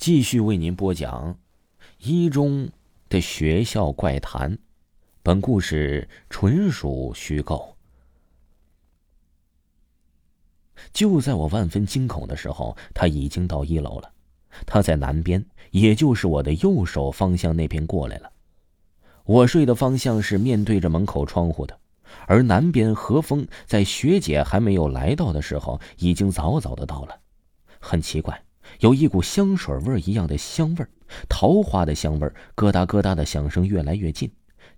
继续为您播讲一中的学校怪谈。本故事纯属虚构。就在我万分惊恐的时候，他已经到一楼了。他在南边，也就是我的右手方向那边过来了。我睡的方向是面对着门口窗户的，而南边何风在学姐还没有来到的时候，已经早早的到了。很奇怪。有一股香水味一样的香味桃花的香味咯哒咯哒的响声越来越近，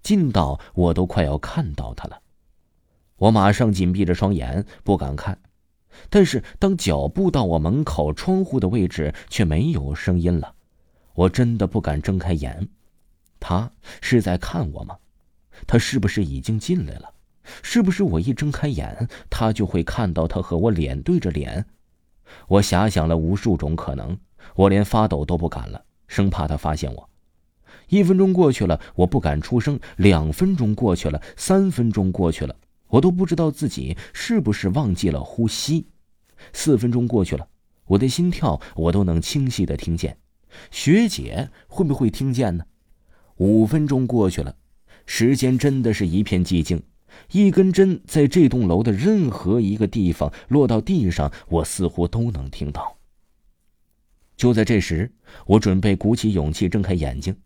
近到我都快要看到他了。我马上紧闭着双眼，不敢看。但是当脚步到我门口窗户的位置，却没有声音了。我真的不敢睁开眼。他是在看我吗？他是不是已经进来了？是不是我一睁开眼，他就会看到他和我脸对着脸？我遐想了无数种可能，我连发抖都不敢了，生怕他发现我。一分钟过去了，我不敢出声；两分钟过去了，三分钟过去了，我都不知道自己是不是忘记了呼吸。四分钟过去了，我的心跳我都能清晰的听见。学姐会不会听见呢？五分钟过去了，时间真的是一片寂静。一根针在这栋楼的任何一个地方落到地上，我似乎都能听到。就在这时，我准备鼓起勇气睁开眼睛。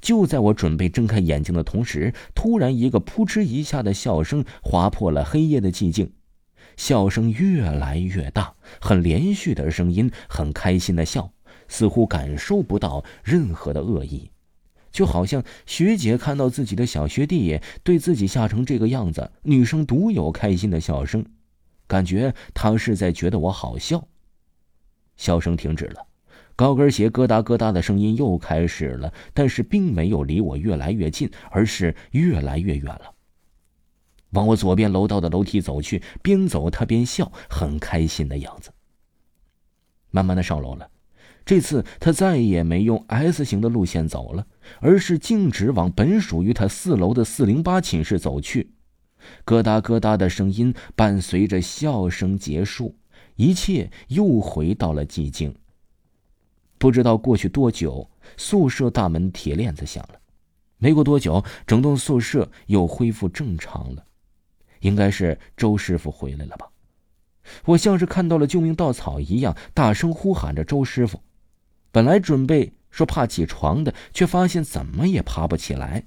就在我准备睁开眼睛的同时，突然一个扑哧一下的笑声划破了黑夜的寂静，笑声越来越大，很连续的声音，很开心的笑，似乎感受不到任何的恶意。就好像学姐看到自己的小学弟对自己吓成这个样子，女生独有开心的笑声，感觉她是在觉得我好笑。笑声停止了，高跟鞋咯哒咯哒的声音又开始了，但是并没有离我越来越近，而是越来越远了。往我左边楼道的楼梯走去，边走他边笑，很开心的样子。慢慢的上楼了。这次他再也没用 S 型的路线走了，而是径直往本属于他四楼的四零八寝室走去。咯哒咯哒的声音伴随着笑声结束，一切又回到了寂静。不知道过去多久，宿舍大门铁链子响了。没过多久，整栋宿舍又恢复正常了。应该是周师傅回来了吧？我像是看到了救命稻草一样，大声呼喊着周师傅。本来准备说怕起床的，却发现怎么也爬不起来。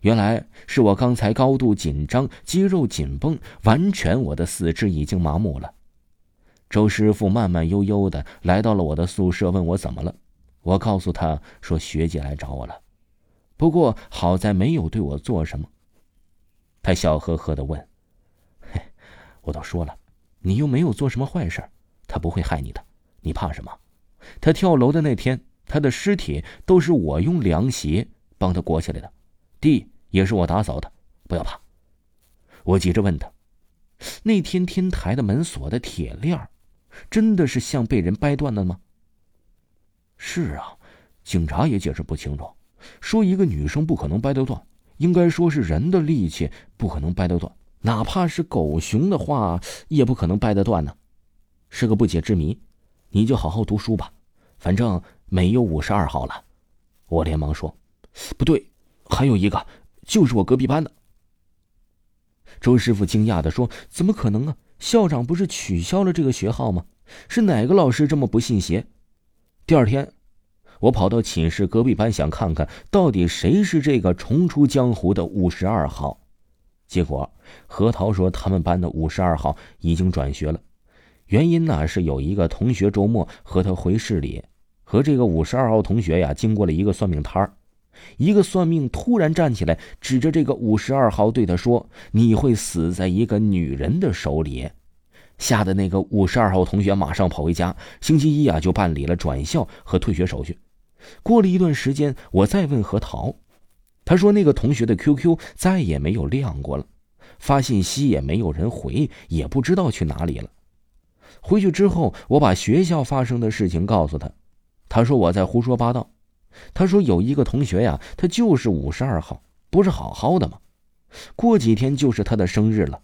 原来是我刚才高度紧张，肌肉紧绷，完全我的四肢已经麻木了。周师傅慢慢悠悠的来到了我的宿舍，问我怎么了。我告诉他说学姐来找我了，不过好在没有对我做什么。他笑呵呵的问：“嘿，我都说了，你又没有做什么坏事，他不会害你的，你怕什么？”他跳楼的那天，他的尸体都是我用凉鞋帮他裹起来的，地也是我打扫的。不要怕。我急着问他：“那天天台的门锁的铁链，真的是像被人掰断了吗？”“是啊，警察也解释不清楚，说一个女生不可能掰得断，应该说是人的力气不可能掰得断，哪怕是狗熊的话，也不可能掰得断呢，是个不解之谜。”你就好好读书吧，反正没有五十二号了。我连忙说：“不对，还有一个，就是我隔壁班的。”周师傅惊讶的说：“怎么可能啊？校长不是取消了这个学号吗？是哪个老师这么不信邪？”第二天，我跑到寝室隔壁班，想看看到底谁是这个重出江湖的五十二号。结果何桃说他们班的五十二号已经转学了。原因呢是有一个同学周末和他回市里，和这个五十二号同学呀经过了一个算命摊儿，一个算命突然站起来，指着这个五十二号对他说：“你会死在一个女人的手里。”吓得那个五十二号同学马上跑回家，星期一啊就办理了转校和退学手续。过了一段时间，我再问何桃，他说那个同学的 QQ 再也没有亮过了，发信息也没有人回，也不知道去哪里了。回去之后，我把学校发生的事情告诉他，他说我在胡说八道。他说有一个同学呀，他就是五十二号，不是好好的吗？过几天就是他的生日了。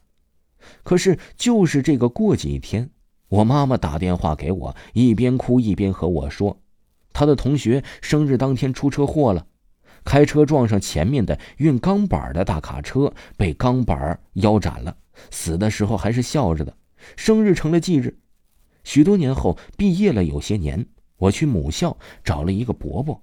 可是就是这个过几天，我妈妈打电话给我，一边哭一边和我说：“他的同学生日当天出车祸了，开车撞上前面的运钢板的大卡车，被钢板腰斩了，死的时候还是笑着的，生日成了忌日。许多年后，毕业了有些年，我去母校找了一个伯伯，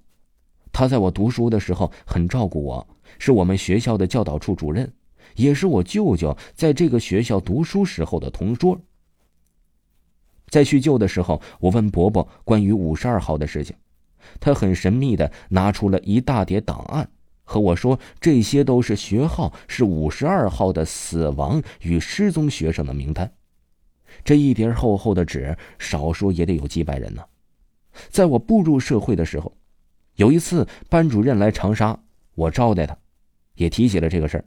他在我读书的时候很照顾我，是我们学校的教导处主任，也是我舅舅在这个学校读书时候的同桌。在叙旧的时候，我问伯伯关于五十二号的事情，他很神秘的拿出了一大叠档案，和我说这些都是学号是五十二号的死亡与失踪学生的名单。这一叠厚厚的纸，少说也得有几百人呢。在我步入社会的时候，有一次班主任来长沙，我招待他，也提起了这个事儿。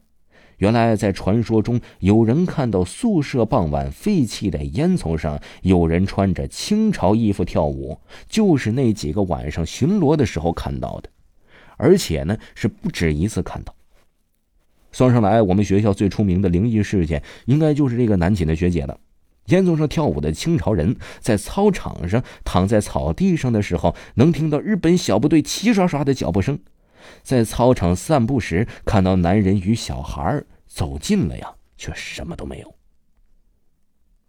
原来，在传说中，有人看到宿舍傍晚废弃的烟囱上有人穿着清朝衣服跳舞，就是那几个晚上巡逻的时候看到的，而且呢是不止一次看到。算上来，我们学校最出名的灵异事件，应该就是这个南寝的学姐了。烟囱上跳舞的清朝人，在操场上躺在草地上的时候，能听到日本小部队齐刷刷的脚步声。在操场散步时，看到男人与小孩走近了呀，却什么都没有。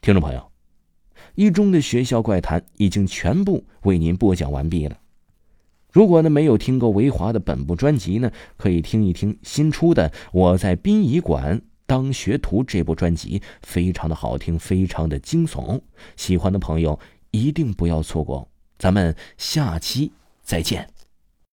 听众朋友，一中的学校怪谈已经全部为您播讲完毕了。如果呢没有听过维华的本部专辑呢，可以听一听新出的《我在殡仪馆当学徒》这部专辑，非常的好听，非常的惊悚。喜欢的朋友一定不要错过。咱们下期再见。